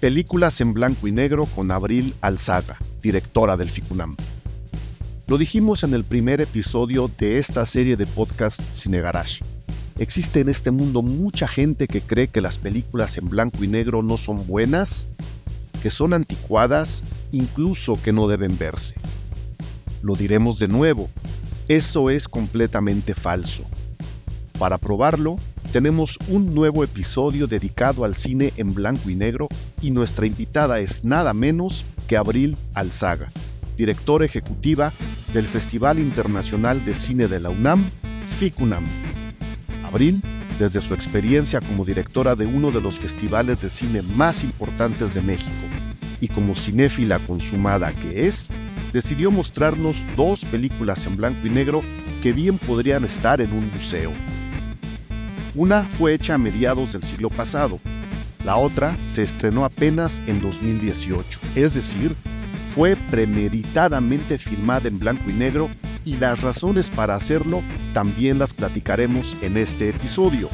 Películas en blanco y negro con Abril Alzaga, directora del FICUNAM. Lo dijimos en el primer episodio de esta serie de podcast Cine Garage. Existe en este mundo mucha gente que cree que las películas en blanco y negro no son buenas, que son anticuadas, incluso que no deben verse. Lo diremos de nuevo, eso es completamente falso. Para probarlo, tenemos un nuevo episodio dedicado al cine en blanco y negro y nuestra invitada es nada menos que Abril Alzaga, directora ejecutiva del Festival Internacional de Cine de la UNAM, FICUNAM. Abril, desde su experiencia como directora de uno de los festivales de cine más importantes de México y como cinéfila consumada que es, decidió mostrarnos dos películas en blanco y negro que bien podrían estar en un museo. Una fue hecha a mediados del siglo pasado, la otra se estrenó apenas en 2018, es decir, fue premeditadamente filmada en blanco y negro y las razones para hacerlo también las platicaremos en este episodio.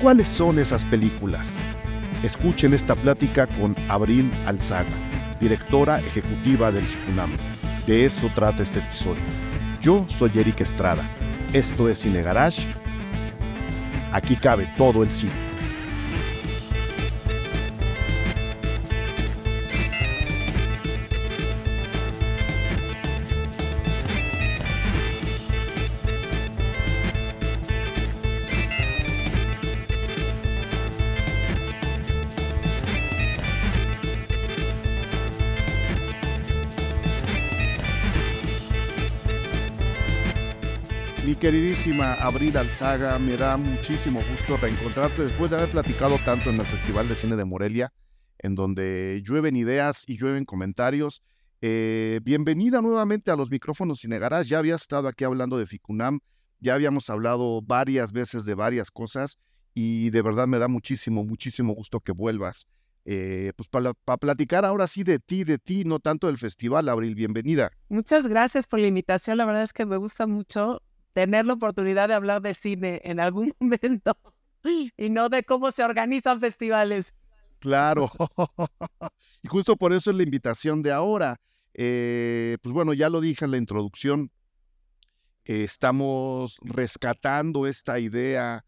¿Cuáles son esas películas? Escuchen esta plática con Abril Alzaga, directora ejecutiva del CICUNAM. De eso trata este episodio. Yo soy Eric Estrada. Esto es Cine Garage Aquí cabe todo el cine. Queridísima Abril Alzaga, me da muchísimo gusto reencontrarte después de haber platicado tanto en el Festival de Cine de Morelia, en donde llueven ideas y llueven comentarios. Eh, bienvenida nuevamente a los micrófonos Cinegarás. Ya había estado aquí hablando de Ficunam, ya habíamos hablado varias veces de varias cosas y de verdad me da muchísimo, muchísimo gusto que vuelvas. Eh, pues para, para platicar ahora sí de ti, de ti, no tanto del festival, Abril, bienvenida. Muchas gracias por la invitación, la verdad es que me gusta mucho tener la oportunidad de hablar de cine en algún momento y no de cómo se organizan festivales. Claro, y justo por eso es la invitación de ahora. Eh, pues bueno, ya lo dije en la introducción, eh, estamos rescatando esta idea,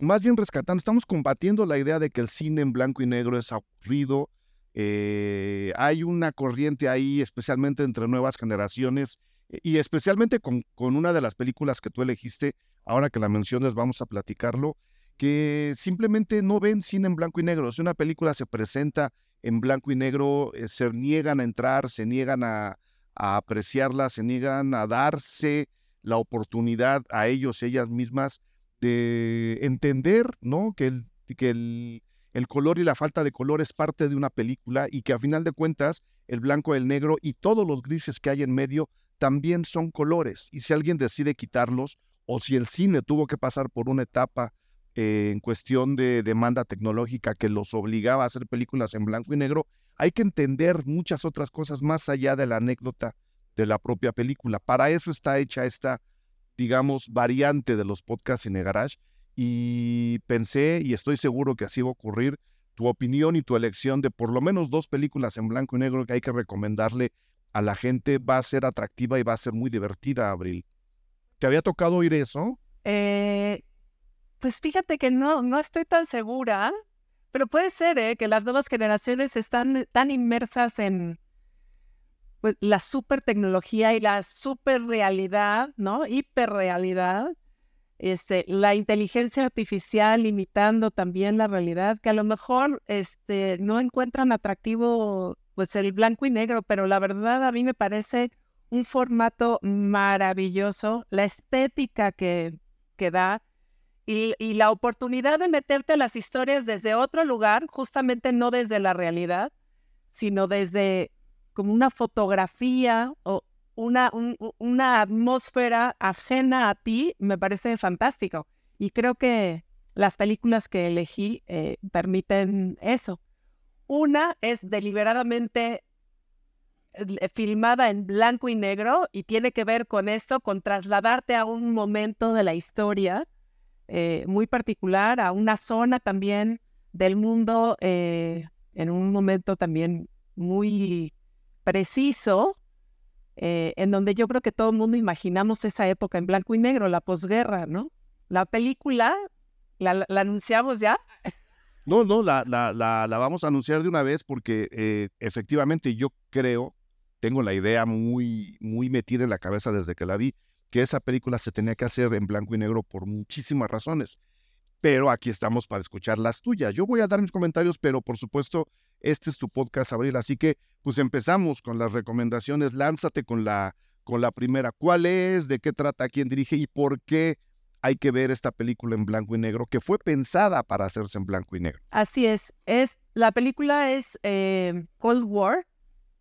más bien rescatando, estamos combatiendo la idea de que el cine en blanco y negro es aburrido. Eh, hay una corriente ahí, especialmente entre nuevas generaciones, y especialmente con, con, una de las películas que tú elegiste, ahora que la mencionas vamos a platicarlo, que simplemente no ven cine en blanco y negro. Si una película se presenta en blanco y negro, eh, se niegan a entrar, se niegan a, a, apreciarla, se niegan a darse la oportunidad a ellos, ellas mismas, de entender ¿no? que, el, que el color y la falta de color es parte de una película y que a final de cuentas el blanco, el negro y todos los grises que hay en medio también son colores. Y si alguien decide quitarlos, o si el cine tuvo que pasar por una etapa eh, en cuestión de demanda tecnológica que los obligaba a hacer películas en blanco y negro, hay que entender muchas otras cosas más allá de la anécdota de la propia película. Para eso está hecha esta, digamos, variante de los podcasts en Garage. Y pensé, y estoy seguro que así va a ocurrir, tu opinión y tu elección de por lo menos dos películas en blanco y negro que hay que recomendarle a la gente va a ser atractiva y va a ser muy divertida, Abril. ¿Te había tocado oír eso? Eh, pues fíjate que no, no estoy tan segura, pero puede ser ¿eh? que las nuevas generaciones están tan inmersas en pues, la super tecnología y la super realidad, ¿no? Hiperrealidad, este, la inteligencia artificial imitando también la realidad, que a lo mejor este, no encuentran atractivo pues el blanco y negro, pero la verdad a mí me parece un formato maravilloso, la estética que, que da y, la oportunidad de meterte a las historias desde otro lugar, justamente no desde la realidad, sino desde como una fotografía o una, un, una atmósfera ajena a ti, me parece fantástico. Y creo que las películas que elegí eh, permiten eso. Una es deliberadamente eh, filmada en blanco y negro y tiene que ver con esto, con trasladarte a un momento de la historia eh, muy particular, a una zona también del mundo eh, en un momento también muy preciso, en donde yo creo que todo el mundo imaginamos esa época en blanco y negro, la posguerra, ¿no? La película, ¿la, anunciamos ya? No, no, la, la, la, vamos a anunciar de una vez porque eh, efectivamente yo creo, tengo la idea muy, muy metida en la cabeza desde que la vi, que esa película se tenía que hacer en blanco y negro por muchísimas razones. Pero aquí estamos para escuchar las tuyas. Yo voy a dar mis comentarios, pero por supuesto, este es tu podcast, Abril. Así que, pues empezamos con las recomendaciones. Lánzate con la, con la primera. ¿Cuál es? ¿De qué trata? ¿Quién dirige? ¿Y por qué hay que ver esta película en blanco y negro que fue pensada para hacerse en blanco y negro? Así es. es la película es eh, Cold War,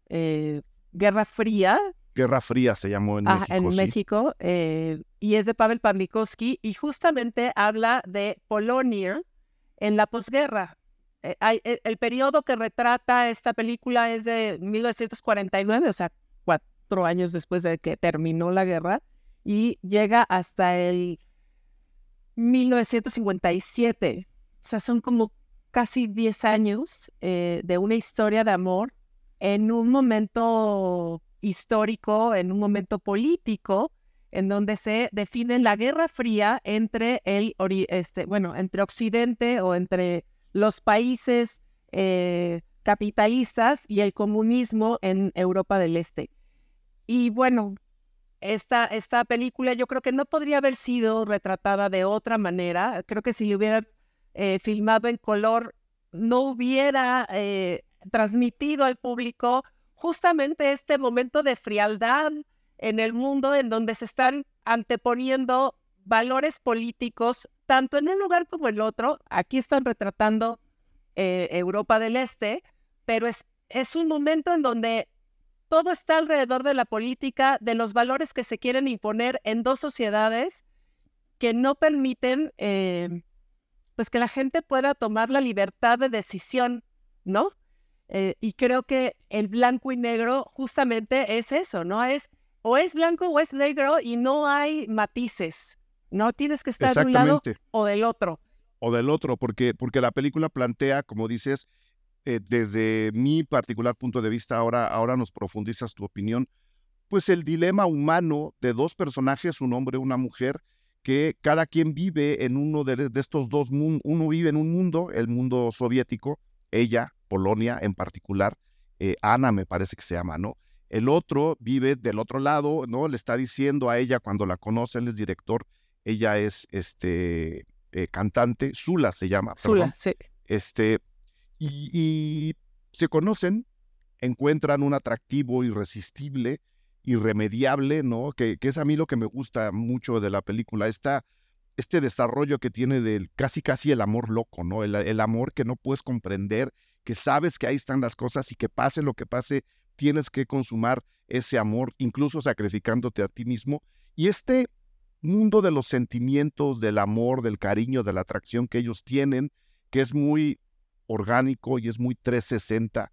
eh, Guerra Fría, Guerra Fría se llamó en México. En México, eh, y es de Pavel Pawlikowski, y justamente habla de Polonia en la posguerra. El periodo que retrata esta película es de 1949, o sea, cuatro años después de que terminó la guerra, y llega hasta el 1957. O sea, son como casi 10 años de una historia de amor en un momento histórico, en un momento político, en donde se define la Guerra Fría entre el, este, bueno, entre Occidente o entre los países eh, capitalistas y el comunismo en Europa del Este. Y bueno, esta, esta película yo creo que no podría haber sido retratada de otra manera. Creo que si le hubieran eh, filmado en color, no hubiera eh, transmitido al público justamente este momento de frialdad en el mundo en donde se están anteponiendo valores políticos, tanto en un lugar como en el otro. Aquí están retratando eh, Europa del Este, pero es, es un momento en donde todo está alrededor de la política, de los valores que se quieren imponer en dos sociedades que no permiten eh, pues que la gente pueda tomar la libertad de decisión, ¿no? Eh, y creo que el blanco y negro justamente es eso, ¿no? Es o es blanco o es negro y no hay matices, ¿no? Tienes que estar de un lado o del otro. O del otro, porque, porque la película plantea, como dices, eh, desde mi particular punto de vista, ahora, ahora nos profundizas tu opinión, pues el dilema humano de dos personajes, un hombre y una mujer, que cada quien vive en uno de, de estos dos mundos. Uno vive en un mundo, el mundo soviético, ella, Polonia en particular, eh, Ana me parece que se llama, ¿no? El otro vive del otro lado, ¿no? Le está diciendo a ella cuando la conoce, él es director, ella es este eh, cantante, Zula se llama. Zula, sí. Este, y, se conocen, encuentran un atractivo irresistible, irremediable, ¿no? Que, que, es a mí lo que me gusta mucho de la película, esta este desarrollo que tiene del casi casi el amor loco, ¿no? El, amor que no puedes comprender, que sabes que ahí están las cosas y que pase lo que pase, tienes que consumar ese amor, incluso sacrificándote a ti mismo. Y este mundo de los sentimientos, del amor, del cariño, de la atracción que ellos tienen, que es muy orgánico y es muy 360,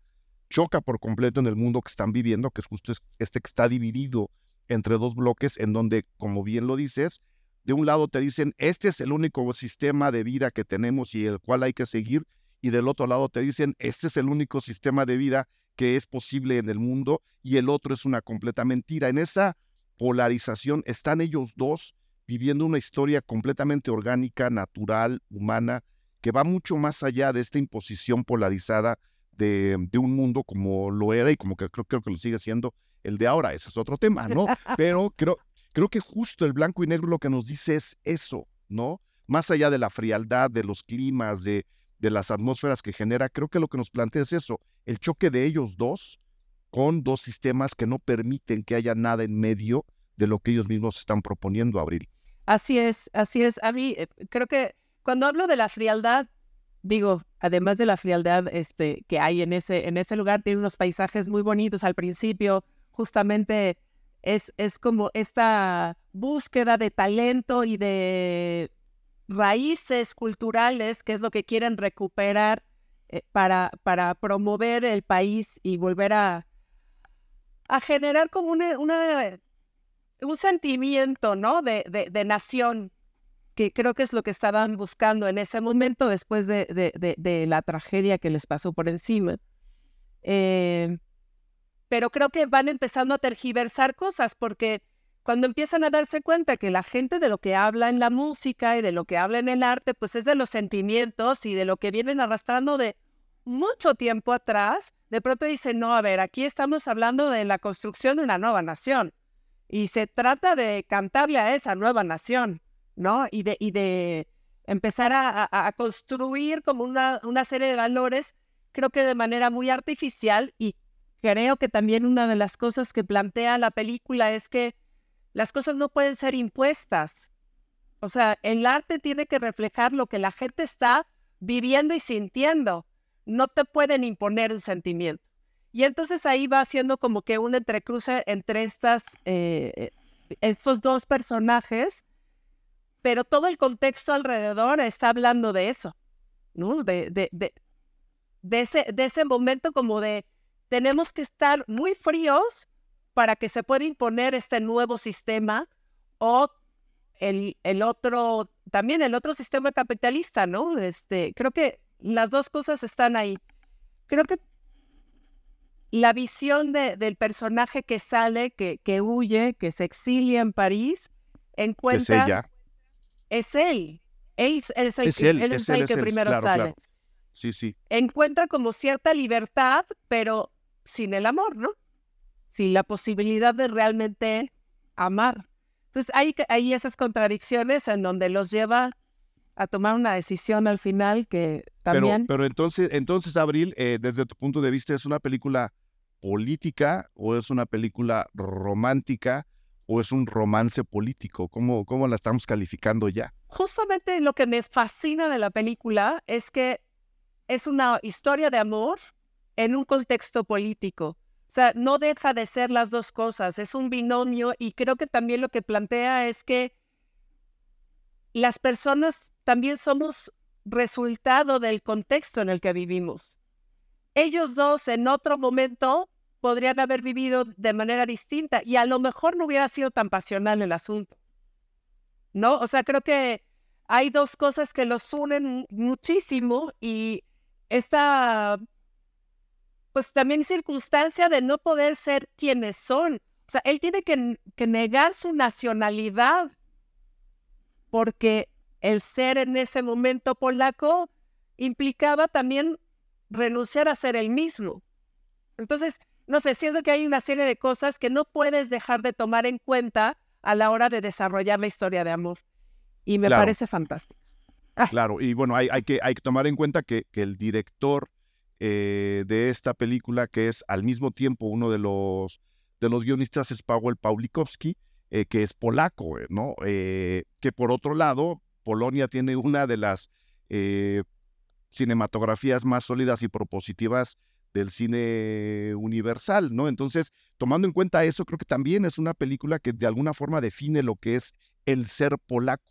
choca por completo en el mundo que están viviendo, que es justo este que está dividido entre dos bloques, en donde, como bien lo dices, de un lado te dicen, este es el único sistema de vida que tenemos y el cual hay que seguir, y del otro lado te dicen, este es el único sistema de vida que es posible en el mundo, y el otro es una completa mentira. En esa polarización están ellos dos viviendo una historia completamente orgánica, natural, humana, que va mucho más allá de esta imposición polarizada de, de un mundo como lo era y como que creo, creo que lo sigue siendo el de ahora. Ese es otro tema, ¿no? Pero creo, Creo que justo el blanco y negro lo que nos dice es eso, ¿no? Más allá de la frialdad, de los climas, de, de las atmósferas que genera, creo que lo que nos plantea es eso, el choque de ellos dos con dos sistemas que no permiten que haya nada en medio de lo que ellos mismos están proponiendo, Abril. Así es, así es. A mí eh, creo que cuando hablo de la frialdad, digo, además de la frialdad este, que hay en ese, en ese lugar, tiene unos paisajes muy bonitos al principio, justamente es, es como esta búsqueda de talento y de raíces culturales, que es lo que quieren recuperar eh, para, para promover el país y volver a, a generar como una, un sentimiento, ¿no? De, de, nación. Que creo que es lo que estaban buscando en ese momento después de, de, la tragedia que les pasó por encima. Eh, pero creo que van empezando a tergiversar cosas porque cuando empiezan a darse cuenta que la gente de lo que habla en la música y de lo que habla en el arte, pues es de los sentimientos y de lo que vienen arrastrando de mucho tiempo atrás, de pronto dicen, no, a ver, aquí estamos hablando de la construcción de una nueva nación y se trata de cantarle a esa nueva nación, ¿no? Y de, y de empezar a, construir como una, una serie de valores, creo que de manera muy artificial y creo que también una de las cosas que plantea la película es que las cosas no pueden ser impuestas. O sea, el arte tiene que reflejar lo que la gente está viviendo y sintiendo. No te pueden imponer un sentimiento. Y entonces ahí va haciendo como que un entrecruce entre estas, eh, estos dos personajes, pero todo el contexto alrededor está hablando de eso, ¿no? De, de, de, de, ese, de ese momento como de tenemos que estar muy fríos para que se pueda imponer este nuevo sistema o el, el, otro, también el otro sistema capitalista, ¿no? Este, creo que las dos cosas están ahí. Creo que la visión de, del personaje que sale, que, que, huye, que se exilia en París, encuentra... Es él. Él, es el, que, él, es el que primero sale. Sí, sí. Encuentra como cierta libertad, pero sin el amor, ¿no? Sin la posibilidad de realmente amar. Entonces hay, hay esas contradicciones en donde los lleva a tomar una decisión al final que también... Pero, pero entonces, entonces, Abril, eh, desde tu punto de vista, ¿es una película política o es una película romántica o es un romance político? ¿Cómo, cómo la estamos calificando ya? Justamente lo que me fascina de la película es que es una historia de amor en un contexto político. O sea, no deja de ser las dos cosas, es un binomio y creo que también lo que plantea es que las personas también somos resultado del contexto en el que vivimos. Ellos dos en otro momento podrían haber vivido de manera distinta y a lo mejor no hubiera sido tan pasional el asunto. ¿No? O sea, creo que hay dos cosas que los unen muchísimo y esta pues también circunstancia de no poder ser quienes son. O sea, él tiene que, negar su nacionalidad porque el ser en ese momento polaco implicaba también renunciar a ser el mismo. Entonces, no sé, siento que hay una serie de cosas que no puedes dejar de tomar en cuenta a la hora de desarrollar la historia de amor. Y me parece fantástico. Ah. Claro, y bueno, hay, hay, que, hay que tomar en cuenta que, que el director eh, de esta película, que es al mismo tiempo uno de los, de los guionistas, es Paweł Pawlikowski, eh, que es polaco, eh, ¿no? que por otro lado, Polonia tiene una de las cinematografías más sólidas y propositivas del cine universal, ¿no? Entonces, tomando en cuenta eso, creo que también es una película que de alguna forma define lo que es el ser polaco,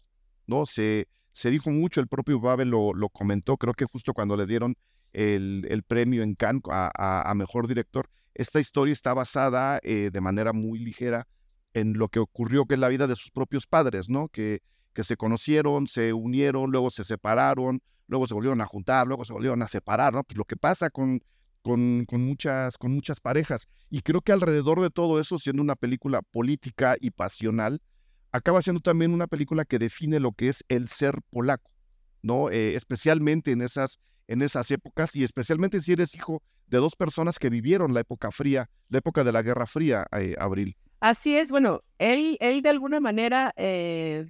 ¿no? Se, se dijo mucho, el propio Babel lo, lo comentó, creo que justo cuando le dieron el, premio en Cannes a, Mejor Director. Esta historia está basada eh, de manera muy ligera en lo que ocurrió que es la vida de sus propios padres, ¿no? Que, que se conocieron, se unieron, luego se separaron, luego se volvieron a juntar, luego se volvieron a separar, ¿no? Pues lo que pasa con, con, muchas, con muchas parejas. Y creo que alrededor de todo eso, siendo una película política y pasional, acaba siendo también una película que define lo que es el ser polaco, ¿no? Eh, especialmente en esas en esas épocas y especialmente si eres hijo de dos personas que vivieron la época fría, la época de la Guerra Fría, eh, Abril. Así es, bueno, él, él de alguna manera eh,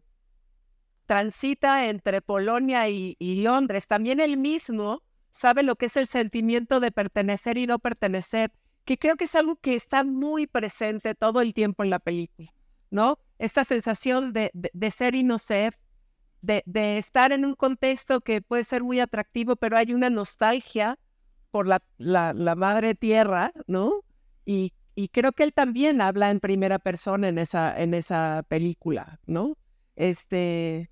transita entre Polonia y, Londres. También él mismo sabe lo que es el sentimiento de pertenecer y no pertenecer, que creo que es algo que está muy presente todo el tiempo en la película, ¿no? Esta sensación de, de ser y no ser, de, estar en un contexto que puede ser muy atractivo, pero hay una nostalgia por la, la, madre tierra, ¿no? Y, y, creo que él también habla en primera persona en esa, en esa película, ¿no? Este.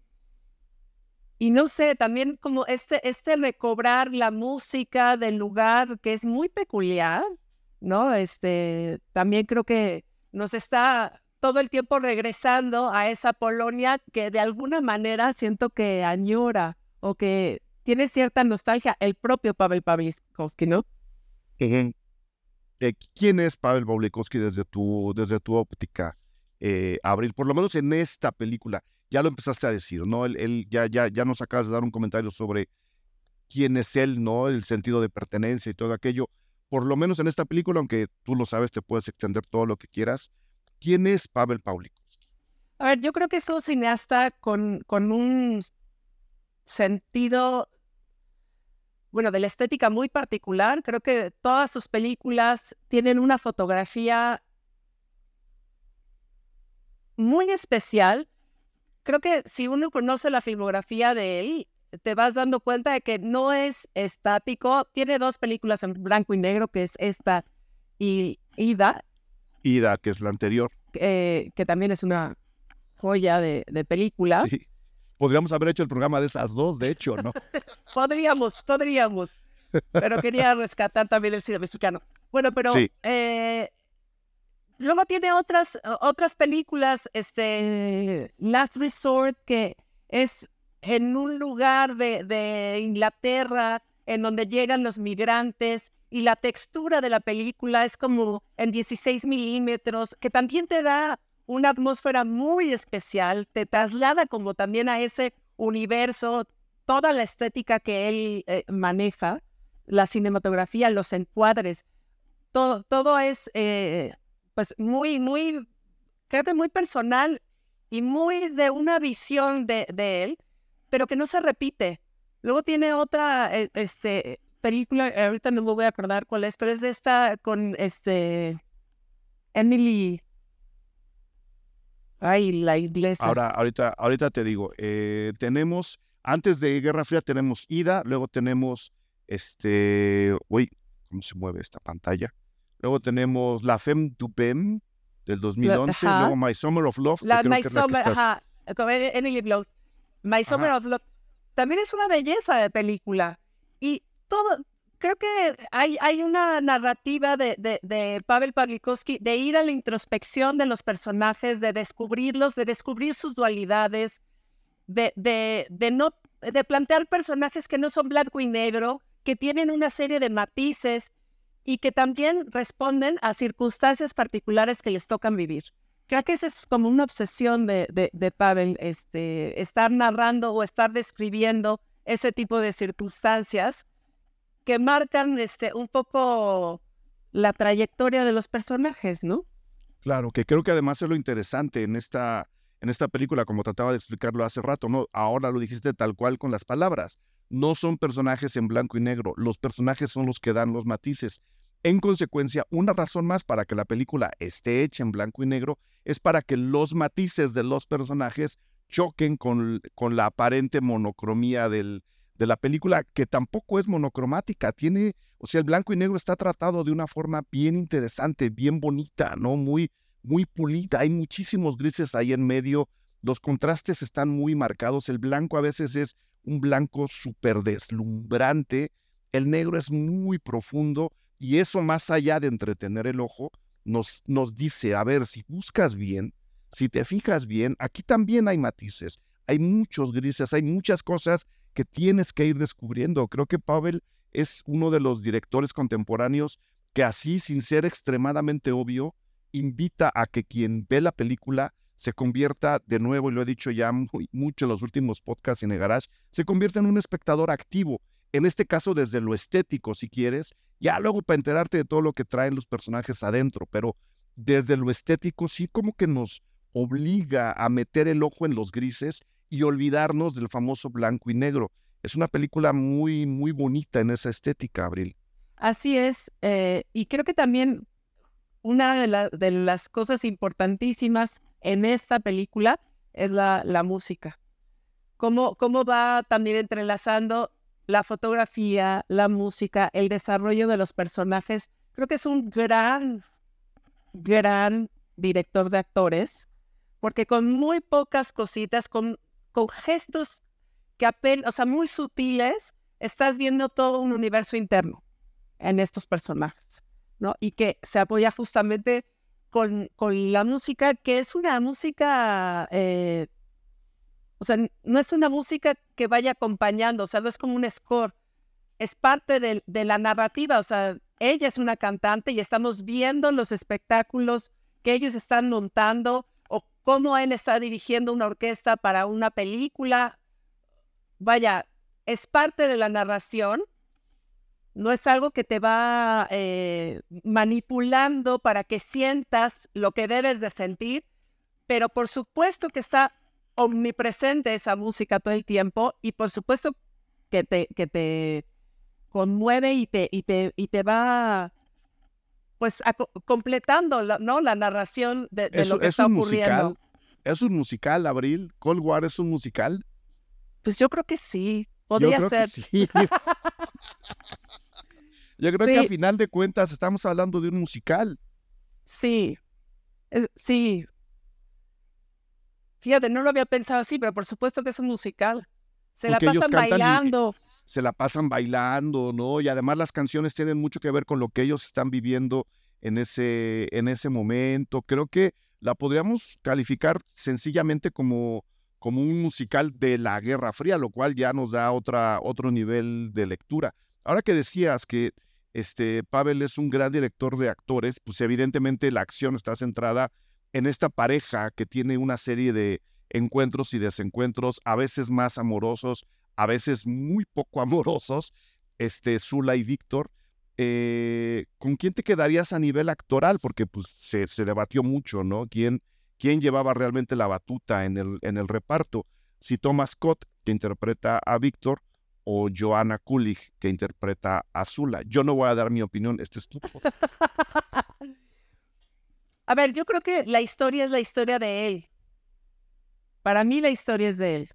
Y no sé, también como este, este recobrar la música del lugar que es muy peculiar, ¿no? Este, también creo que nos está todo el tiempo regresando a esa Polonia que de alguna manera siento que añora o que tiene cierta nostalgia el propio Pavel Pawlikowski, ¿no? Eh, ¿Quién es Pavel Pawlikowski desde tu, desde tu óptica, eh, Abril? Por lo menos en esta película, ya lo empezaste a decir, ¿no? Él, ya, ya, ya nos acabas de dar un comentario sobre quién es él, ¿no? El sentido de pertenencia y todo aquello. Por lo menos en esta película, aunque tú lo sabes, te puedes extender todo lo que quieras. ¿Quién es Pavel Pawlikowski? A ver, yo creo que es un cineasta con, con un sentido, bueno, de la estética muy particular. Creo que todas sus películas tienen una fotografía muy especial. Creo que si uno conoce la filmografía de él, te vas dando cuenta de que no es estático. Tiene dos películas en blanco y negro, que es esta y Ida, Ida, que es la anterior. que también es una joya de, película. Sí. Podríamos haber hecho el programa de esas dos, de hecho, ¿no? podríamos, podríamos. Pero quería rescatar también el cine mexicano. Bueno, pero eh, luego tiene otras, otras películas, este, Last Resort, que es en un lugar de, Inglaterra en donde llegan los migrantes y la textura de la película es como en 16 milímetros, que también te da una atmósfera muy especial, te traslada como también a ese universo, toda la estética que él eh, maneja, la cinematografía, los encuadres, todo, todo es eh, pues muy, muy, creo que muy personal y muy de una visión de, él, pero que no se repite. Luego tiene otra, eh, este, película, ahorita no me voy a acordar cuál es, pero es esta con este Emily. Ay, la iglesia. Ahora, ahorita, ahorita te digo, eh, tenemos, antes de Guerra Fría tenemos Ida, luego tenemos este, uy, ¿cómo se mueve esta pantalla? Luego tenemos La Femme du Pem del 2011, luego My Summer of Love. La, My Summer, ajá, con Emily Blunt. My Summer of Love. También es una belleza de película. Y todo, creo que hay, hay una narrativa de, de, Pavel Pawlikowski de ir a la introspección de los personajes, de descubrirlos, de descubrir sus dualidades, de, de, de, no, de plantear personajes que no son blanco y negro, que tienen una serie de matices y que también responden a circunstancias particulares que les tocan vivir. Creo que esa es como una obsesión de, de, de Pavel, este, estar narrando o estar describiendo ese tipo de circunstancias que marcan este, un poco la trayectoria de los personajes, ¿no? Claro, que creo que además es lo interesante en esta, en esta película, como trataba de explicarlo hace rato, ¿no? Ahora lo dijiste tal cual con las palabras. No son personajes en blanco y negro, los personajes son los que dan los matices. En consecuencia, una razón más para que la película esté hecha en blanco y negro es para que los matices de los personajes choquen con, con la aparente monocromía de la película, que tampoco es monocromática, tiene, o sea, el blanco y negro está tratado de una forma bien interesante, bien bonita, ¿no? Muy, muy pulida, hay muchísimos grises ahí en medio, los contrastes están muy marcados, el blanco a veces es un blanco súper deslumbrante, el negro es muy profundo y eso más allá de entretener el ojo, nos, nos dice, a ver, si buscas bien, si te fijas bien, aquí también hay matices, hay muchos grises, hay muchas cosas que tienes que ir descubriendo. Creo que Pavel es uno de los directores contemporáneos que así, sin ser extremadamente obvio, invita a que quien ve la película se convierta, de nuevo, y lo he dicho ya mucho en los últimos podcasts en el garage, se convierta en un espectador activo. En este caso, desde lo estético, si quieres, ya luego para enterarte de todo lo que traen los personajes adentro, pero desde lo estético sí como que nos obliga a meter el ojo en los grises y olvidarnos del famoso blanco y negro. Es una película muy, muy bonita en esa estética, Abril. Así es, eh, y creo que también una de, las cosas importantísimas en esta película es la, la música. Cómo, cómo va también entrelazando la fotografía, la música, el desarrollo de los personajes. Creo que es un gran, gran director de actores, porque con muy pocas cositas, con con gestos que apenas, o sea, muy sutiles, estás viendo todo un universo interno en estos personajes, ¿no? Y que se apoya justamente con, con la música, que es una música, eh, o sea, no es una música que vaya acompañando, o sea, no es como un score, es parte de, de la narrativa, o sea, ella es una cantante y estamos viendo los espectáculos que ellos están montando o cómo él está dirigiendo una orquesta para una película. Vaya, es parte de la narración no es algo que te va eh, manipulando para que sientas lo que debes de sentir, pero por supuesto que está omnipresente esa música todo el tiempo y por supuesto que te, que te conmueve y te, y te, y te va pues completando la, ¿no? la narración de, lo que está ocurriendo. ¿Es un musical, Abril? ¿Cold War es un musical? Pues yo creo que sí, podría ser. Yo creo que a final de cuentas estamos hablando de un musical. Sí, sí. Fíjate, no lo había pensado así, pero por supuesto que es un musical. Se la pasan bailando. Se la pasan bailando, ¿no? Y además las canciones tienen mucho que ver con lo que ellos están viviendo en ese, en ese momento. Creo que la podríamos calificar sencillamente como, como un musical de la Guerra Fría, lo cual ya nos da otra, otro nivel de lectura. Ahora que decías que este, Pavel es un gran director de actores, pues evidentemente la acción está centrada en esta pareja que tiene una serie de encuentros y desencuentros, a veces más amorosos, a veces muy poco amorosos, este, Zula y Víctor. Eh, ¿Con quién te quedarías a nivel actoral? Porque pues, se, debatió mucho, ¿no? ¿Quién, ¿Quién, llevaba realmente la batuta en el, en el reparto? Si Thomas Scott, que interpreta a Víctor, o Joanna Kulig, que interpreta a Zula. Yo no voy a dar mi opinión, este es tu. a ver, yo creo que la historia es la historia de él. Para mí la historia es de él.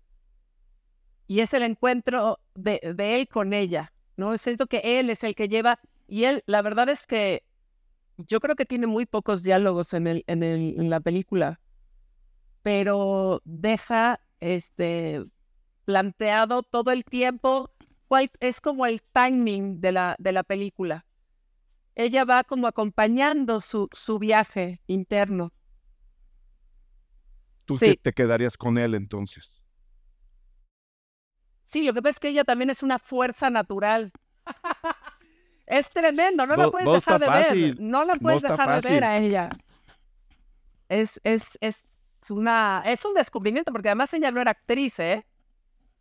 Y es el encuentro de, él con ella, ¿no? Siento que él es el que lleva, y él, la verdad es que yo creo que tiene muy pocos diálogos en, en la película, pero deja este, planteado todo el tiempo cuál es como el timing de la, de la película. Ella va como acompañando su, su viaje interno. ¿Tú te quedarías con él entonces? Sí, lo que pasa es que ella también es una fuerza natural. es tremendo, no, la puedes dejar de ver. No la puedes dejar de ver a ella. Es, es, es, una, es un descubrimiento, porque además ella no era actriz, ¿eh?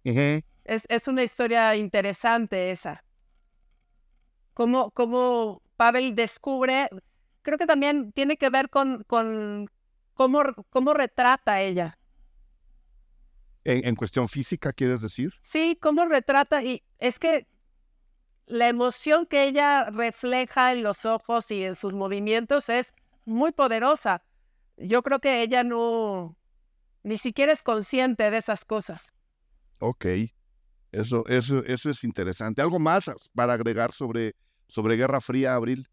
Es, es, una historia interesante esa. Cómo, cómo Pavel descubre, creo que también tiene que ver con, con cómo, cómo retrata ella. ¿En, ¿En, cuestión física, quieres decir? Sí, cómo retrata. Y es que la emoción que ella refleja en los ojos y en sus movimientos es muy poderosa. Yo creo que ella no, ni siquiera es consciente de esas cosas. Ok, eso, eso, eso es interesante. ¿Algo más para agregar sobre, sobre Guerra Fría, Abril?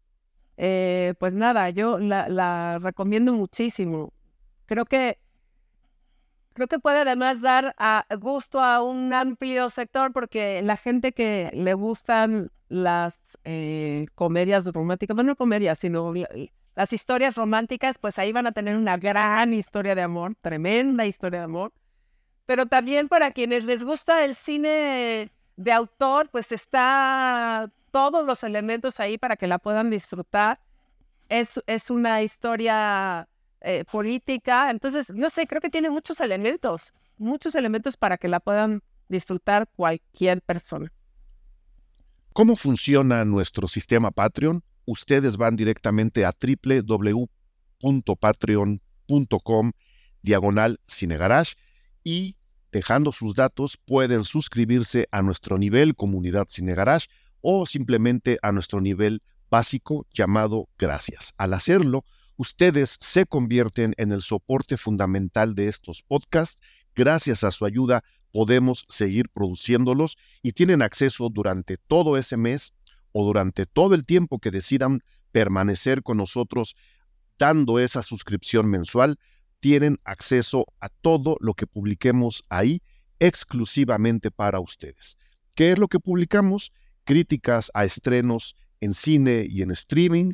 Eh, pues nada, yo la, recomiendo muchísimo. Creo que creo que puede además dar gusto a un amplio sector porque la gente que le gustan las eh, comedias románticas, bueno, no comedias, sino las historias románticas, pues ahí van a tener una gran historia de amor, tremenda historia de amor pero también para quienes les gusta el cine de autor, pues está todos los elementos ahí para que la puedan disfrutar. Es, es una historia eh, política, entonces, no sé, creo que tiene muchos elementos, muchos elementos para que la puedan disfrutar cualquier persona. ¿Cómo funciona nuestro sistema Patreon? Ustedes van directamente a www.patreon.com diagonal cinegarage y dejando sus datos, pueden suscribirse a nuestro nivel Comunidad Cine Garage o simplemente a nuestro nivel básico llamado Gracias. Al hacerlo, ustedes se convierten en el soporte fundamental de estos podcasts. Gracias a su ayuda podemos seguir produciéndolos y tienen acceso durante todo ese mes o durante todo el tiempo que decidan permanecer con nosotros dando esa suscripción mensual tienen acceso a todo lo que publiquemos ahí exclusivamente para ustedes. ¿Qué es lo que publicamos? Críticas a estrenos en cine y en streaming,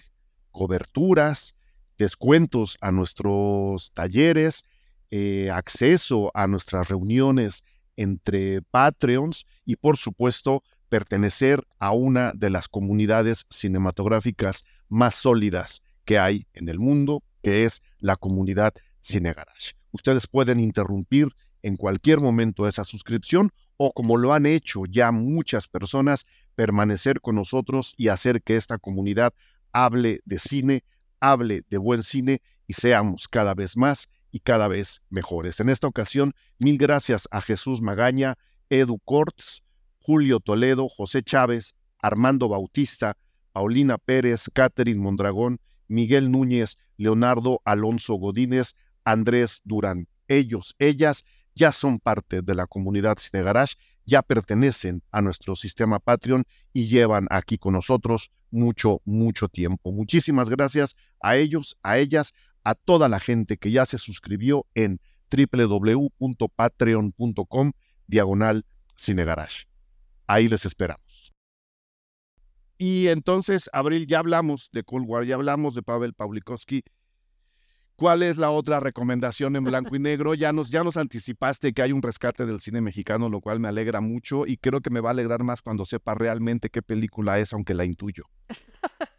coberturas, descuentos a nuestros talleres, eh, acceso a nuestras reuniones entre Patreons y por supuesto pertenecer a una de las comunidades cinematográficas más sólidas que hay en el mundo, que es la comunidad Cine Garage. Ustedes pueden interrumpir en cualquier momento esa suscripción o como lo han hecho ya muchas personas, permanecer con nosotros y hacer que esta comunidad hable de cine, hable de buen cine y seamos cada vez más y cada vez mejores. En esta ocasión, mil gracias a Jesús Magaña, Edu Cortz, Julio Toledo, José Chávez, Armando Bautista, Paulina Pérez, Catherine Mondragón, Miguel Núñez, Leonardo Alonso Godínez, Andrés Durán. Ellos, ellas ya son parte de la comunidad Cine Garage, ya pertenecen a nuestro sistema Patreon y llevan aquí con nosotros mucho, mucho tiempo. Muchísimas gracias a ellos, a ellas, a toda la gente que ya se suscribió en www.patreon.com diagonal. Ahí les esperamos. Y entonces, Abril, ya hablamos de Cold War, ya hablamos de Pavel Pawlikowski. ¿Cuál es la otra recomendación en blanco y negro? Ya nos, ya nos anticipaste que hay un rescate del cine mexicano, lo cual me alegra mucho y creo que me va a alegrar más cuando sepa realmente qué película es, aunque la intuyo.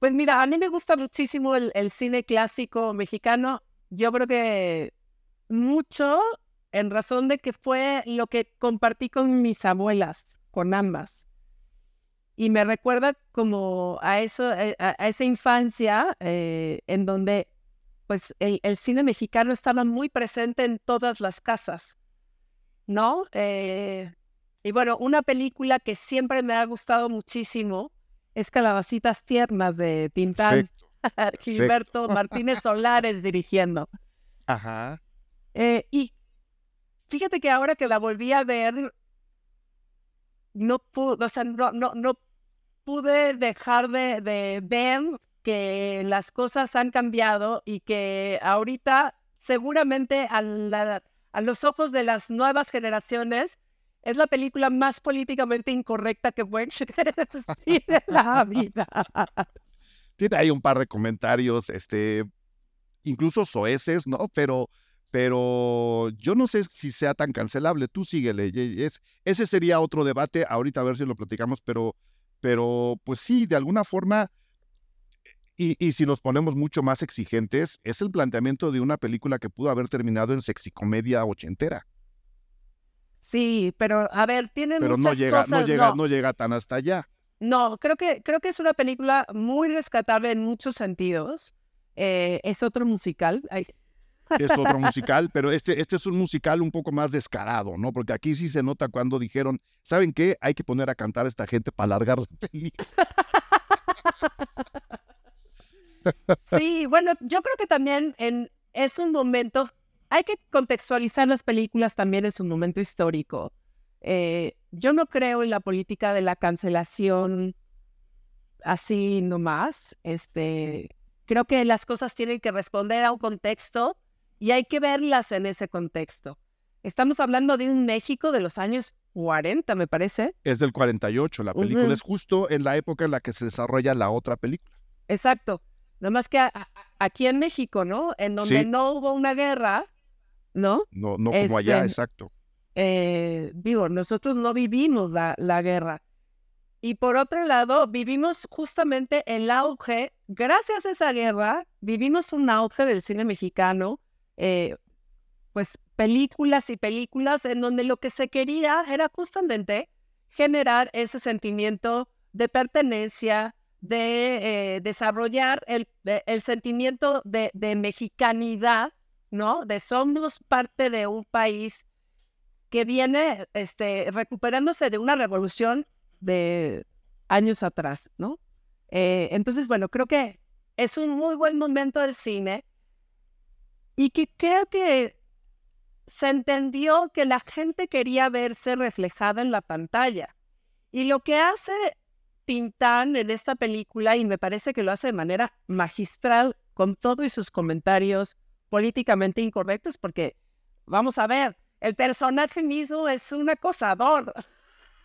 Pues mira, a mí me gusta muchísimo el, cine clásico mexicano. Yo creo que mucho en razón de que fue lo que compartí con mis abuelas, con ambas. Y me recuerda como a, eso, eh, a, esa infancia eh, en donde pues el, cine mexicano estaba muy presente en todas las casas, ¿no? Eh, y bueno, una película que siempre me ha gustado muchísimo es Calabacitas Tiernas de Tintán. Gilberto Martínez Solares dirigiendo. Ajá. Eh, y fíjate que ahora que la volví a ver, no pude, o sea, no, no, pude dejar de, de ver que las cosas han cambiado y que ahorita seguramente a, los ojos de las nuevas generaciones es la película más políticamente incorrecta que puede existir en la vida. Tiene ahí un par de comentarios, este, incluso soeces, ¿no? Pero, pero yo no sé si sea tan cancelable. Tú síguele. Es, ese sería otro debate. Ahorita a ver si lo platicamos, pero, pero pues sí, de alguna forma y, si nos ponemos mucho más exigentes, es el planteamiento de una película que pudo haber terminado en sexicomedia ochentera. Sí, pero a ver, tiene pero muchas no llega, cosas. No llega, no. llega tan hasta allá. No, creo que, creo que es una película muy rescatable en muchos sentidos. Eh, es otro musical. Es otro musical, pero este, este es un musical un poco más descarado, ¿no? Porque aquí sí se nota cuando dijeron, ¿saben qué? Hay que poner a cantar a esta gente para alargar la película. Sí, bueno, yo creo que también en, es un momento, hay que contextualizar las películas también es un momento histórico. Eh, yo no creo en la política de la cancelación así nomás. Este, creo que las cosas tienen que responder a un contexto y hay que verlas en ese contexto. Estamos hablando de un México de los años 40, me parece. Es del 48, la película es justo en la época en la que se desarrolla la otra película. Exacto. Nada más que aquí en México, ¿no? En donde no hubo una guerra, ¿no? No, no como allá, este, exacto. Eh, digo, nosotros no vivimos la, la guerra. Y por otro lado, vivimos justamente el auge, gracias a esa guerra, vivimos un auge del cine mexicano, eh, pues películas y películas en donde lo que se quería era justamente generar ese sentimiento de pertenencia, de eh, desarrollar el, el sentimiento de, de, mexicanidad, ¿no? De somos parte de un país que viene este, recuperándose de una revolución de años atrás, ¿no? Eh, entonces, bueno, creo que es un muy buen momento del cine y que creo que se entendió que la gente quería verse reflejada en la pantalla. Y lo que hace Tintán en esta película y me parece que lo hace de manera magistral con todo y sus comentarios políticamente incorrectos porque, vamos a ver, el personaje mismo es un acosador.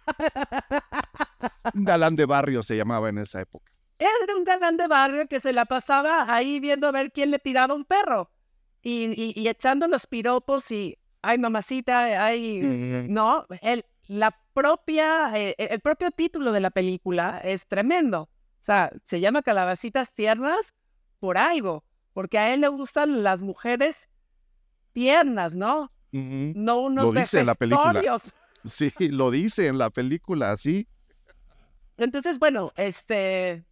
Un galán de barrio se llamaba en esa época. era un galán de barrio que se la pasaba ahí viendo a ver quién le tiraba un perro y, y, echando los piropos y, ay, mamacita, ay, no, el, la propia, eh, el propio título de la película es tremendo. O sea, se llama Calabacitas Tiernas por algo, porque a él le gustan las mujeres tiernas, ¿no? No unos lo dice en la película. Sí, lo dice en la película, sí. Entonces, bueno, este,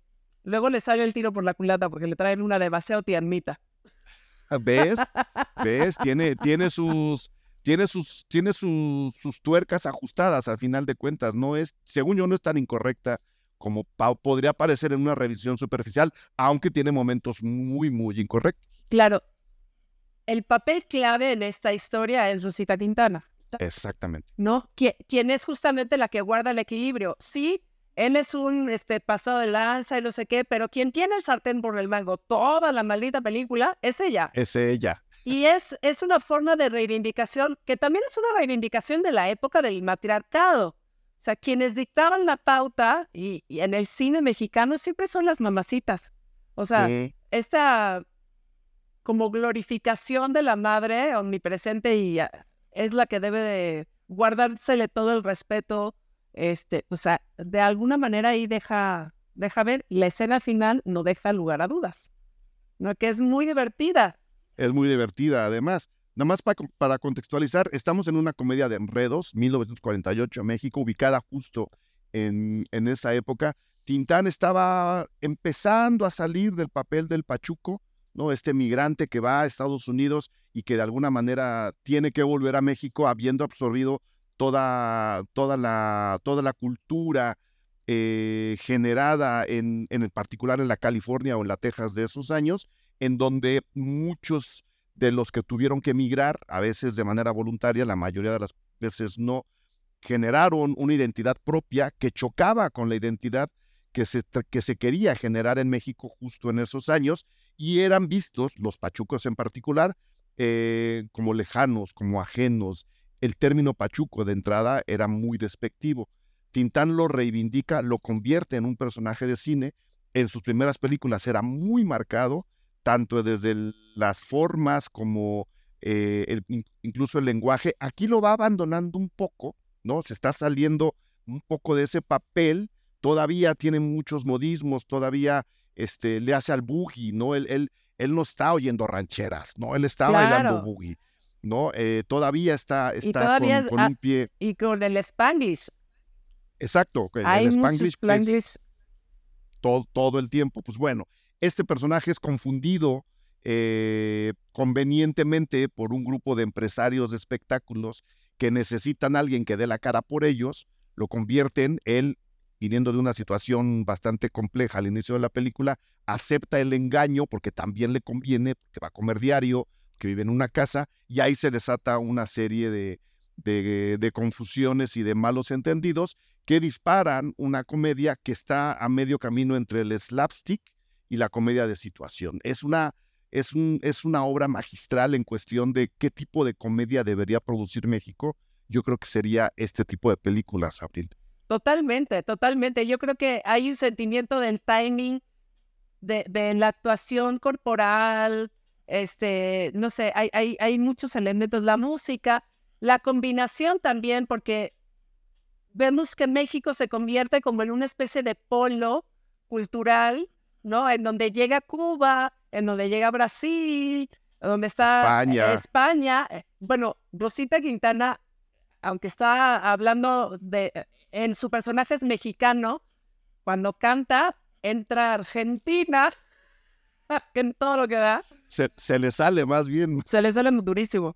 luego le sale el tiro por la culata porque le traen una demasiado tiernita. ¿Ves? ¿Ves? Tiene, tiene sus, tiene sus, tiene sus, sus tuercas ajustadas al final de cuentas. No es, según yo, no es tan incorrecta como podría parecer en una revisión superficial, aunque tiene momentos muy, muy incorrectos. Claro. El papel clave en esta historia es Rosita Quintana. Exactamente. ¿No? Quien es justamente la que guarda el equilibrio. Sí, él es un este, pasado de lanza y no sé qué, pero quien tiene el sartén por el mango toda la maldita película es ella. Es ella. Y es, es una forma de reivindicación que también es una reivindicación de la época del matriarcado. O sea, quienes dictaban la pauta y, en el cine mexicano siempre son las mamacitas. O sea, esta como glorificación de la madre omnipresente y ah, es la que debe de guardársele todo el respeto, este, o sea, de alguna manera ahí deja, deja ver, la escena final no deja lugar a dudas, ¿no? que es muy divertida. Es muy divertida, además. Nada más para, contextualizar, estamos en una comedia de enredos, 1948, México, ubicada justo en, en esa época. Tintán estaba empezando a salir del papel del Pachuco, ¿no? Este migrante que va a Estados Unidos y que de alguna manera tiene que volver a México habiendo absorbido toda, toda, la, toda la cultura eh, generada en, en particular en la California o en la Texas de esos años, en donde muchos de los que tuvieron que emigrar, a veces de manera voluntaria, la mayoría de las veces no, generaron una identidad propia que chocaba con la identidad que se, que se quería generar en México justo en esos años y eran vistos, los pachucos en particular, eh, como lejanos, como ajenos, el término pachuco de entrada era muy despectivo. Tintán lo reivindica, lo convierte en un personaje de cine. En sus primeras películas era muy marcado, tanto desde las formas como eh, incluso el lenguaje. Aquí lo va abandonando un poco, ¿no? Se está saliendo un poco de ese papel. Todavía tiene muchos modismos, todavía este, le hace al boogie, ¿no? Él, él, él no está oyendo rancheras, ¿no? Él está bailando boogie. ¿no? Eh, todavía está, está con, un pie. Y con el Spanglish. Exacto, Hay el Spanglish. Spanglish. todo, todo el tiempo. Pues bueno, este personaje es confundido eh, convenientemente por un grupo de empresarios de espectáculos que necesitan a alguien que dé la cara por ellos, lo convierten, él, viniendo de una situación bastante compleja al inicio de la película, acepta el engaño porque también le conviene, porque va a comer diario, que vive en una casa y ahí se desata una serie de, de, confusiones y de malos entendidos que disparan una comedia que está a medio camino entre el slapstick y la comedia de situación. Es una, es, un, es una obra magistral en cuestión de qué tipo de comedia debería producir México. Yo creo que sería este tipo de películas, Abril. Totalmente, totalmente. Yo creo que hay un sentimiento del timing, de, la actuación corporal, este, no sé, hay, hay, hay muchos elementos, la música, la combinación también, porque vemos que México se convierte como en una especie de polo cultural, ¿no? En donde llega Cuba, en donde llega Brasil, donde está España. España. Eh, bueno, Rosita Quintana, aunque está hablando de, en su personaje es mexicano, cuando canta, entra Argentina en todo lo que da. Se, le sale más bien. Se le sale durísimo.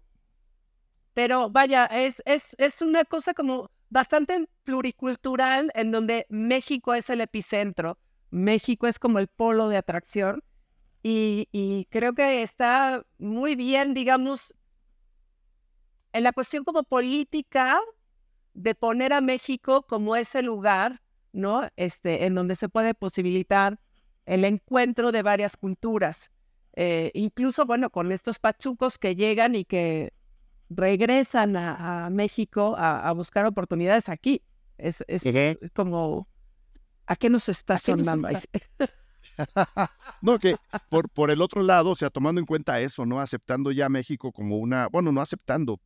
Pero vaya, es, es, es una cosa como bastante pluricultural en donde México es el epicentro. México es como el polo de atracción. Y, y, creo que está muy bien, digamos, en la cuestión como política de poner a México como ese lugar, ¿no? Este, en donde se puede posibilitar el encuentro de varias culturas. Eh, incluso, bueno, con estos pachucos que llegan y que regresan a, México a, buscar oportunidades aquí. Es, es como, ¿a qué nos está sonando? no, que por, por el otro lado, o sea, tomando en cuenta eso, ¿no? Aceptando ya México como una, bueno, no aceptando,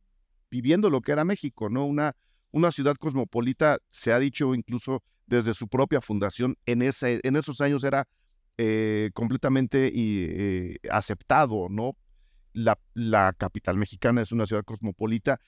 viviendo lo que era México, ¿no? Una, una ciudad cosmopolita, se ha dicho incluso desde su propia fundación, en, ese, en esos años era eh, completamente eh, aceptado, ¿no? La, la capital mexicana es una ciudad cosmopolita,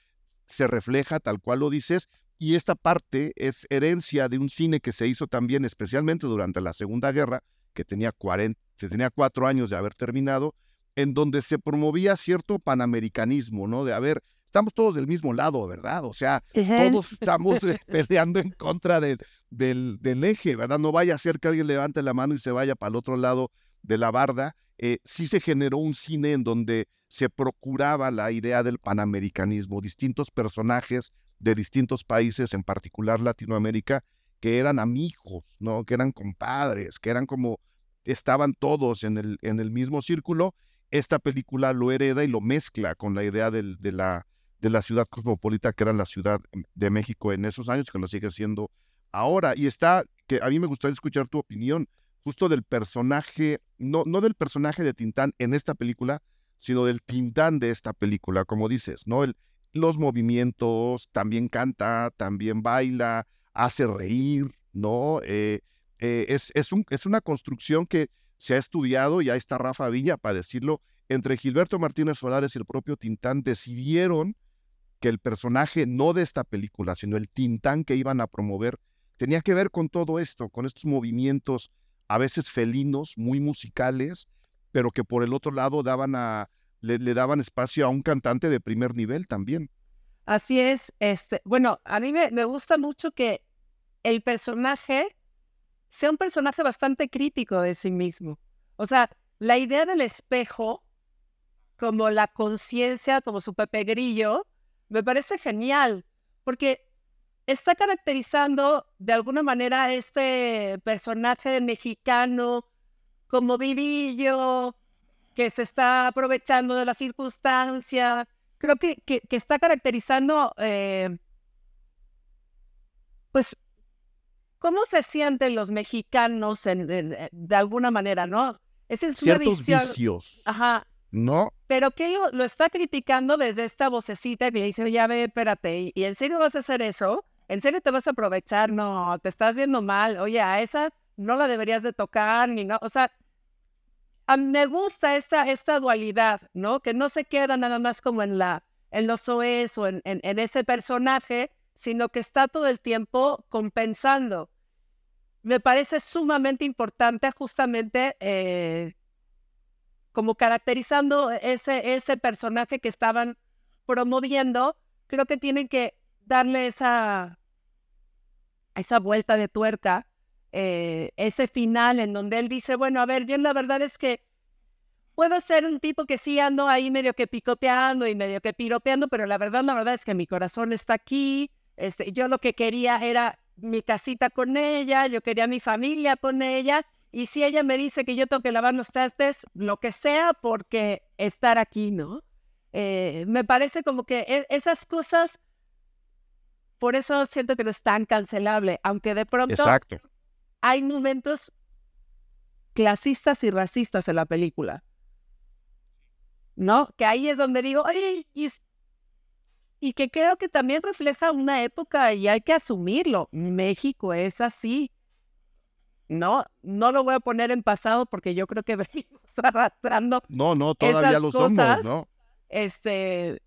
se refleja tal cual lo dices, y esta parte es herencia de un cine que se hizo también especialmente durante la Segunda Guerra, que tenía, 40, tenía cuatro años de haber terminado, en donde se promovía cierto panamericanismo, ¿no? De, haber estamos todos del mismo lado, ¿verdad? O sea, todos estamos eh, peleando en contra del, del, eje, ¿verdad? No vaya a ser que alguien levante la mano y se vaya para el otro lado de la barda. Eh, sí se generó un cine en donde se procuraba la idea del panamericanismo, distintos personajes de distintos países, en particular Latinoamérica, que eran amigos, ¿no? Que eran compadres, que eran como, estaban todos en el, en el mismo círculo. Esta película lo hereda y lo mezcla con la idea de, la, de la ciudad cosmopolita que era la ciudad de México en esos años, que lo sigue siendo ahora. Y está, que a mí me gustaría escuchar tu opinión justo del personaje, no, no del personaje de Tintán en esta película, sino del Tintán de esta película, como dices, ¿no? Los movimientos, también canta, también baila, hace reír, ¿no? Eh, eh, es, es, un, es, una construcción que se ha estudiado, y ahí está Rafa Viña para decirlo, entre Gilberto Martínez Solares y el propio Tintán decidieron que el personaje no de esta película, sino el Tintán que iban a promover, tenía que ver con todo esto, con estos movimientos a veces felinos, muy musicales, pero que por el otro lado daban a, le, daban espacio a un cantante de primer nivel también. Así es. Este, bueno, a mí me, me gusta mucho que el personaje sea un personaje bastante crítico de sí mismo. O sea, la idea del espejo, como la conciencia, como su Pepe Grillo, me parece genial, porque está caracterizando de alguna manera este personaje mexicano como vivillo, que se está aprovechando de la circunstancia. Creo que, que, está caracterizando, eh, pues, cómo se sienten los mexicanos de alguna manera, ¿no? Esa es Ciertos vicios. Ajá. No. Pero que lo, lo, está criticando desde esta vocecita que le dice, ya ve, espérate, ¿y en serio vas a hacer eso? ¿En serio te vas a aprovechar? No, te estás viendo mal. Oye, a esa no la deberías de tocar, ni no. O sea, me gusta esta, esta dualidad, ¿no? Que no se queda nada más como en, la, en los OEs o en, en, ese personaje, sino que está todo el tiempo compensando. Me parece sumamente importante justamente eh, como caracterizando ese, ese personaje que estaban promoviendo, creo que tienen que darle esa, esa vuelta de tuerca eh, ese final en donde él dice, bueno, a ver, yo la verdad es que puedo ser un tipo que sí ando ahí medio que picoteando y medio que piropeando, pero la verdad, la verdad es que mi corazón está aquí. Este, yo lo que quería era mi casita con ella, yo quería mi familia con ella. Y si ella me dice que yo tengo que lavar los trastes, lo que sea, porque estar aquí, ¿no? Eh, me parece como que e, esas cosas, por eso siento que no es tan cancelable, aunque de pronto Exacto hay momentos clasistas y racistas en la película. ¿No? Que ahí es donde digo, ay, y, que creo que también refleja una época y hay que asumirlo. México es así. No, no lo voy a poner en pasado porque yo creo que venimos arrastrando. No, no, todavía lo somos, ¿no? Este,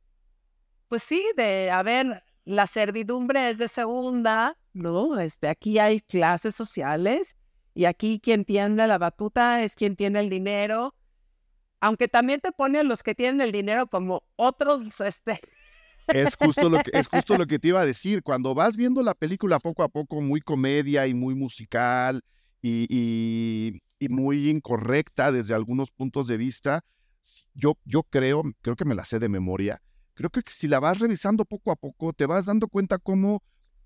pues sí, de, a ver, la servidumbre es de segunda, ¿no? Este, aquí hay clases sociales y aquí quien tiene la batuta es quien tiene el dinero, aunque también te ponen los que tienen el dinero como otros, este... Es justo, lo que, es justo lo que te iba a decir. Cuando vas viendo la película poco a poco, muy comedia y muy musical y, y, muy incorrecta desde algunos puntos de vista, yo, yo creo, creo que me la sé de memoria, creo que si la vas revisando poco a poco, te vas dando cuenta cómo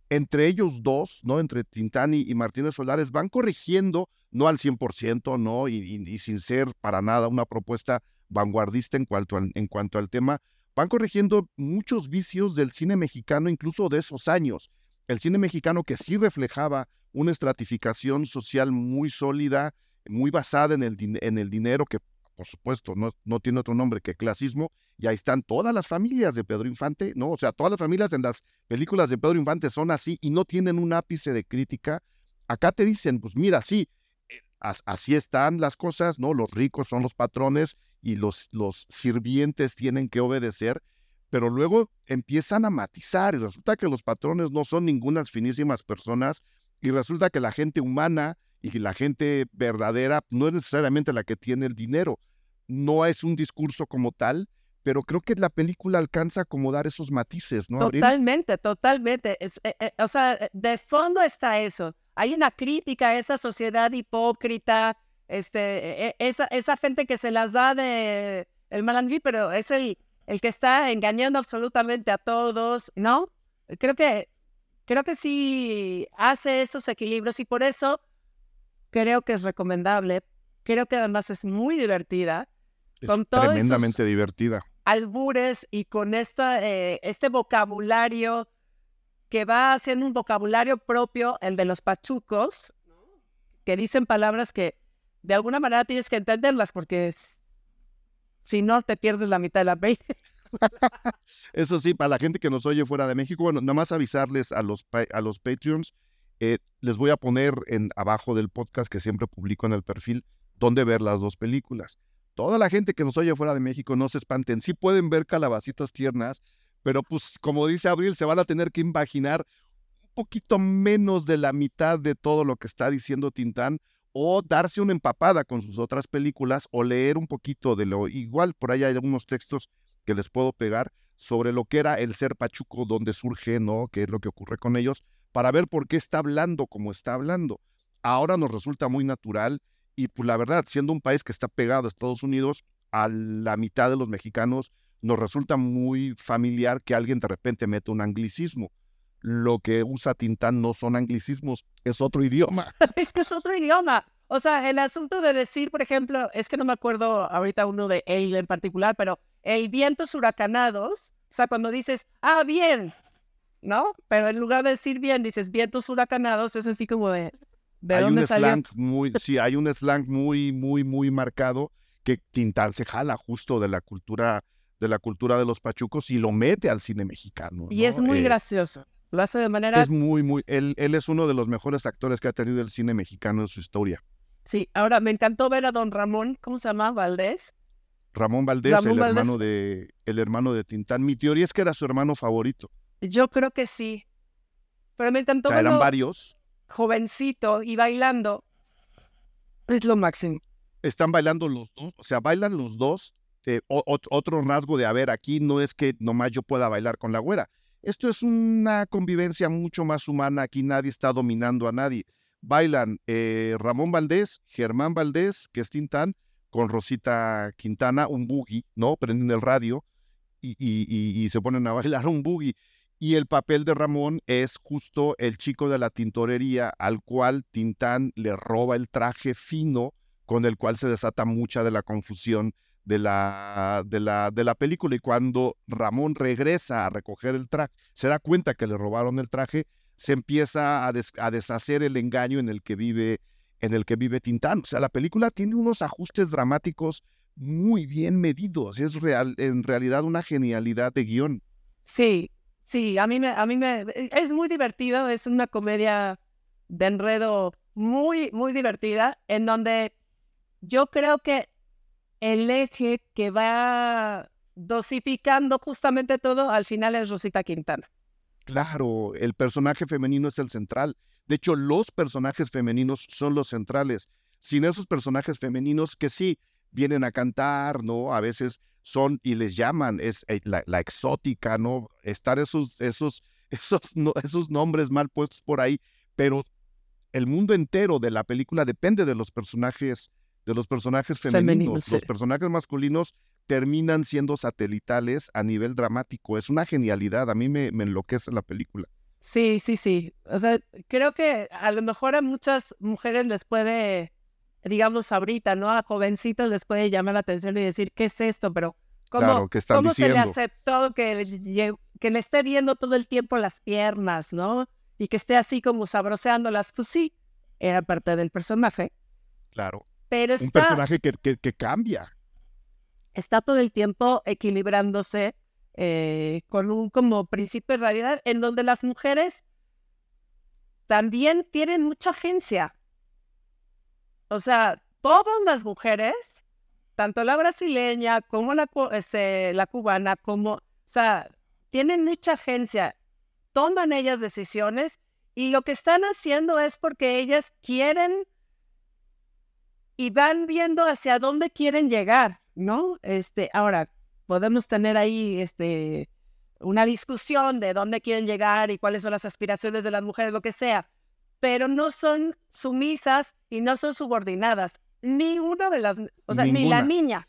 entre ellos dos, ¿no? Entre Tintán y, Martínez Solares, van corrigiendo, no al 100%, ¿no? Y, sin ser para nada una propuesta vanguardista en cuanto, al, en cuanto al tema, van corrigiendo muchos vicios del cine mexicano, incluso de esos años. El cine mexicano que sí reflejaba una estratificación social muy sólida, muy basada en el, en el dinero que por supuesto, no, no tiene otro nombre que clasismo, y ahí están todas las familias de Pedro Infante, ¿no? O sea, todas las familias en las películas de Pedro Infante son así y no tienen un ápice de crítica. Acá te dicen, pues mira, sí, eh, así están las cosas, ¿no? Los ricos son los patrones y los, los sirvientes tienen que obedecer, pero luego empiezan a matizar y resulta que los patrones no son ningunas finísimas personas y resulta que la gente humana y la gente verdadera no es necesariamente la que tiene el dinero. No es un discurso como tal, pero creo que la película alcanza a acomodar esos matices, ¿no? Totalmente, totalmente. Eh, eh, o sea, eh, de fondo está eso. Hay una crítica a esa sociedad hipócrita, este, e, esa, esa gente que se las da de el malandrí, pero es el, el que está engañando absolutamente a todos, ¿no? Creo que, creo que sí hace esos equilibrios y por eso creo que es recomendable. Creo que además es muy divertida. Es con tremendamente divertida. Albures y con esta, eh, este vocabulario que va haciendo un vocabulario propio, el de los pachucos, que dicen palabras que de alguna manera tienes que entenderlas porque si no te pierdes la mitad de la película. Eso sí, para la gente que nos oye fuera de México, bueno, nada más avisarles a los, a los Patreons eh, les voy a poner en abajo del podcast que siempre publico en el perfil dónde ver las dos películas. Toda la gente que nos oye fuera de México no se espanten, sí pueden ver calabacitas tiernas, pero pues como dice Abril, se van a tener que imaginar un poquito menos de la mitad de todo lo que está diciendo Tintán o darse una empapada con sus otras películas o leer un poquito de lo igual por ahí hay algunos textos que les puedo pegar sobre lo que era el ser pachuco, donde surge, ¿no? qué es lo que ocurre con ellos para ver por qué está hablando como está hablando. Ahora nos resulta muy natural y pues la verdad, siendo un país que está pegado a Estados Unidos, a la mitad de los mexicanos nos resulta muy familiar que alguien de repente meta un anglicismo. Lo que usa Tintán no son anglicismos, es otro idioma. es que es otro idioma. O sea, el asunto de decir, por ejemplo, es que no me acuerdo ahorita uno de él en particular, pero el vientos huracanados, o sea, cuando dices, ah, bien, ¿no? Pero en lugar de decir bien, dices vientos huracanados, es así como de... ¿De hay dónde un slang muy, sí, hay un slang muy, muy, muy marcado que Tintán se jala justo de la cultura, de la cultura de los pachucos y lo mete al cine mexicano. Y es muy eh, gracioso. Lo hace de manera. Es muy, muy. Él, él es uno de los mejores actores que ha tenido el cine mexicano en su historia. Sí, ahora me encantó ver a don Ramón, ¿cómo se llama? Valdés. Ramón Valdés, el hermano de el hermano de Tintán. Mi teoría es que era su hermano favorito. Yo creo que sí. Pero me encantó. O eran varios. Jovencito y bailando. Es lo máximo. Están bailando los dos. O sea, bailan los dos. Eh, otro rasgo de, a ver, aquí no es que nomás yo pueda bailar con la güera. Esto es una convivencia mucho más humana. Aquí nadie está dominando a nadie. Bailan eh, Ramón Valdés, Germán Valdés, que es Tintán, con Rosita Quintana, un boogie, ¿no? Prenden el radio y, y, y se ponen a bailar un boogie. Y el papel de Ramón es justo el chico de la tintorería al cual Tintán le roba el traje fino con el cual se desata mucha de la confusión de la, de la, de la película. Y cuando Ramón regresa a recoger el traje, se da cuenta que le robaron el traje, se empieza a, a deshacer el engaño en el que vive en el que vive Tintán. O sea, la película tiene unos ajustes dramáticos muy bien medidos. Es real, en realidad una genialidad de guion. Sí, Sí, a mí me, a mí me, e, es muy divertido, es una comedia de enredo muy, muy divertida, en donde yo creo que el eje que va dosificando justamente todo al final es Rosita Quintana. Claro, el personaje femenino es el central. De hecho, los personajes femeninos son los centrales. Sin esos personajes femeninos que sí vienen a cantar, ¿no? A veces son y les llaman, es eh, la, exótica, ¿no? Estar esos, esos, esos, esos nombres mal puestos por ahí, pero el mundo entero de la película depende de los personajes, de los personajes femeninos. Los personajes masculinos terminan siendo satelitales a nivel dramático. Es una genialidad. A mí me, me enloquece la película. Sí, sí, sí. O sea, creo que a lo mejor a muchas mujeres les puede digamos, ahorita, ¿no? A jovencitos les puede llamar la atención y decir, ¿qué es esto? Pero, ¿cómo, ¿cómo se le aceptó que, que le esté viendo todo el tiempo las piernas, ¿no? Y que esté así como sabroseándolas. Pues sí, era parte del personaje. Claro. Pero un personaje que, que, cambia. Está todo el tiempo equilibrándose eh, con un como principio de realidad en donde las mujeres también tienen mucha agencia. O sea, todas las mujeres, tanto la brasileña como la, este, la cubana, como, o sea, tienen mucha agencia, toman ellas decisiones y lo que están haciendo es porque ellas quieren y van viendo hacia dónde quieren llegar, ¿no? Este, ahora, podemos tener ahí este, una discusión de dónde quieren llegar y cuáles son las aspiraciones de las mujeres, lo que sea, pero no son sumisas y no son subordinadas. Ni una de las, o sea, ni la niña.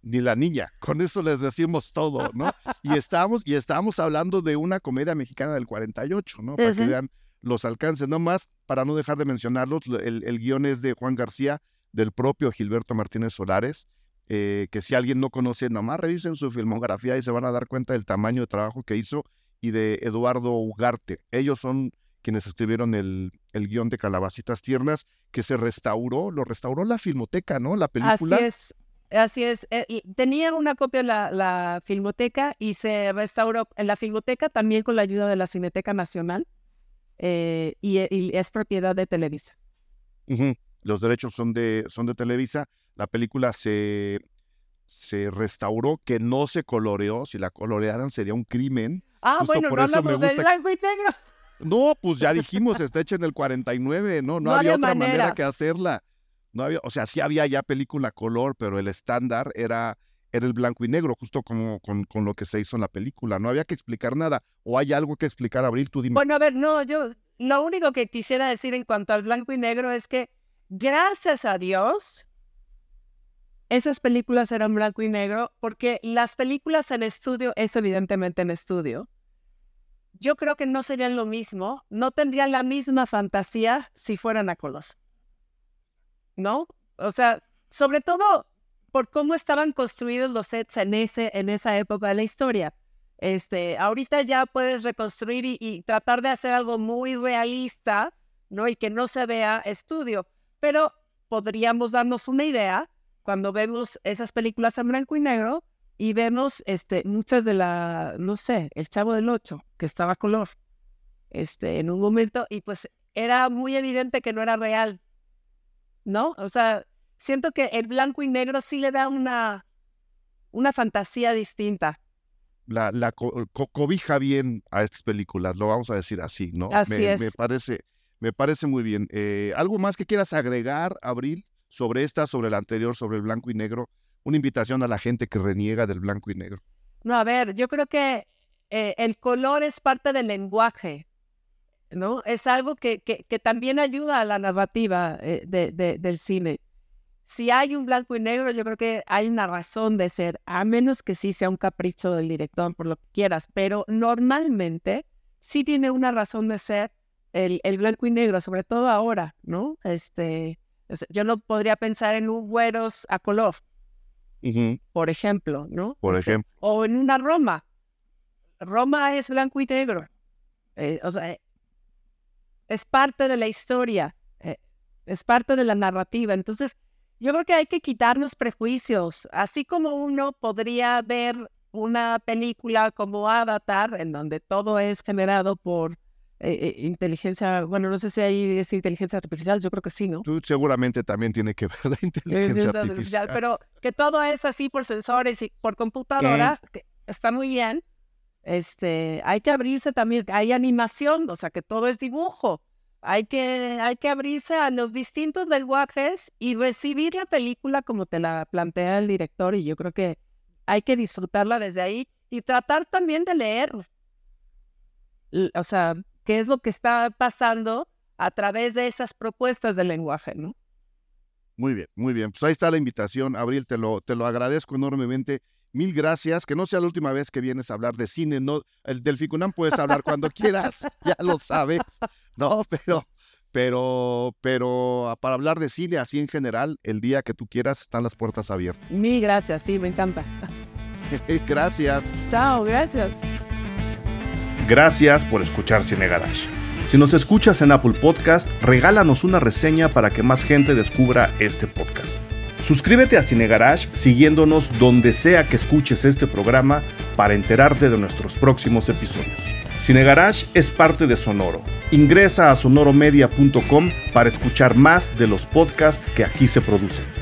Ni la niña, con eso les decimos todo, ¿no? Y estamos, y estamos hablando de una comedia mexicana del 48, ¿no? Para que vean los alcances, no más, para no dejar de mencionarlos, el, el guion es de Juan García, del propio Gilberto Martínez Solares, eh, que si alguien no conoce, nomás revisen su filmografía y se van a dar cuenta del tamaño de trabajo que hizo, y de Eduardo Ugarte. Ellos son quienes escribieron el, el guion de Calabacitas Tiernas, que se restauró, lo restauró la Filmoteca, ¿no? La película. Así es, así es. Eh, tenía una copia la, la Filmoteca y se restauró en la Filmoteca también con la ayuda de la Cineteca Nacional eh, y, es propiedad de Televisa los derechos son de, son de Televisa, la película se, se restauró, que no se coloreó, si la colorearan sería un crimen. Ah, bueno, no hablamos de blanco y negro. No, pues ya dijimos, está hecha en el 49, ¿no? No, había, otra manera. que hacerla. No había, o sea, sí había ya película color, pero el estándar era, era el blanco y negro, justo como con, con, lo que se hizo en la película. No había que explicar nada. ¿O hay algo que explicar, Abril? Tú dime. Bueno, a ver, no, yo lo único que quisiera decir en cuanto al blanco y negro es que gracias a Dios, esas películas eran blanco y negro, porque las películas en estudio es evidentemente en estudio. Yo creo que no serían lo mismo, no tendrían la misma fantasía si fueran a color. ¿No? O sea, sobre todo por cómo estaban construidos los sets en, ese, en esa época de la historia. Este, ahorita ya puedes reconstruir y, y tratar de hacer algo muy realista, ¿no? Y que no se vea estudio pero podríamos darnos una idea cuando vemos esas películas en blanco y negro y vemos este, muchas de la, no sé, El Chavo del Ocho, que estaba a color, este, en un momento, y pues era muy evidente que no era real, ¿no? O sea, siento que el blanco y negro sí le da una, una fantasía distinta. La, la cobija bien a estas películas, lo vamos a decir así, ¿no? Así es. Me parece, me parece muy bien. Eh, ¿Algo más que quieras agregar, Abril, sobre esta, sobre la anterior, sobre el blanco y negro? Una invitación a la gente que reniega del blanco y negro. No, a ver, yo creo que eh, el color es parte del lenguaje, ¿no? Es algo que, que, también ayuda a la narrativa eh, de, del cine. Si hay un blanco y negro, yo creo que hay una razón de ser, a menos que sí sea un capricho del director, por lo que quieras, pero normalmente sí tiene una razón de ser el, blanco y negro, sobre todo ahora, ¿no? Este, yo no podría pensar en un güeros a color, por ejemplo, ¿no? Por este, ejemplo. O en una Roma. Roma es blanco y negro. Eh, o sea, es parte de la historia, eh, es parte de la narrativa. Entonces, yo creo que hay que quitarnos prejuicios, así como uno podría ver una película como Avatar, en donde todo es generado por eh, eh, inteligencia, bueno, no sé si ahí es inteligencia artificial, yo creo que sí, ¿no? Tú seguramente también tiene que ver la inteligencia artificial. Pero que todo es así por sensores y por computadora, está muy bien. Este, hay que abrirse también, hay animación, o sea, que todo es dibujo. Hay que, hay que abrirse a los distintos lenguajes y recibir la película como te la plantea el director y yo creo que hay que disfrutarla desde ahí y tratar también de leer. O sea, qué es lo que está pasando a través de esas propuestas del lenguaje, ¿no? Muy bien, muy bien. Pues ahí está la invitación, Abril, te lo, te lo agradezco enormemente. Mil gracias, que no sea la última vez que vienes a hablar de cine, no, el del Ficunam puedes hablar cuando quieras, ya lo sabes, ¿no? Pero, pero, pero para hablar de cine así en general, el día que tú quieras están las puertas abiertas. Mil gracias, sí, me encanta. gracias. Chao, gracias. Gracias por escuchar Cine Garage. Si nos escuchas en Apple Podcast, regálanos una reseña para que más gente descubra este podcast. Suscríbete a Cine Garage siguiéndonos donde sea que escuches este programa para enterarte de nuestros próximos episodios. Cine Garage es parte de Sonoro. Ingresa a sonoromedia.com para escuchar más de los podcasts que aquí se producen.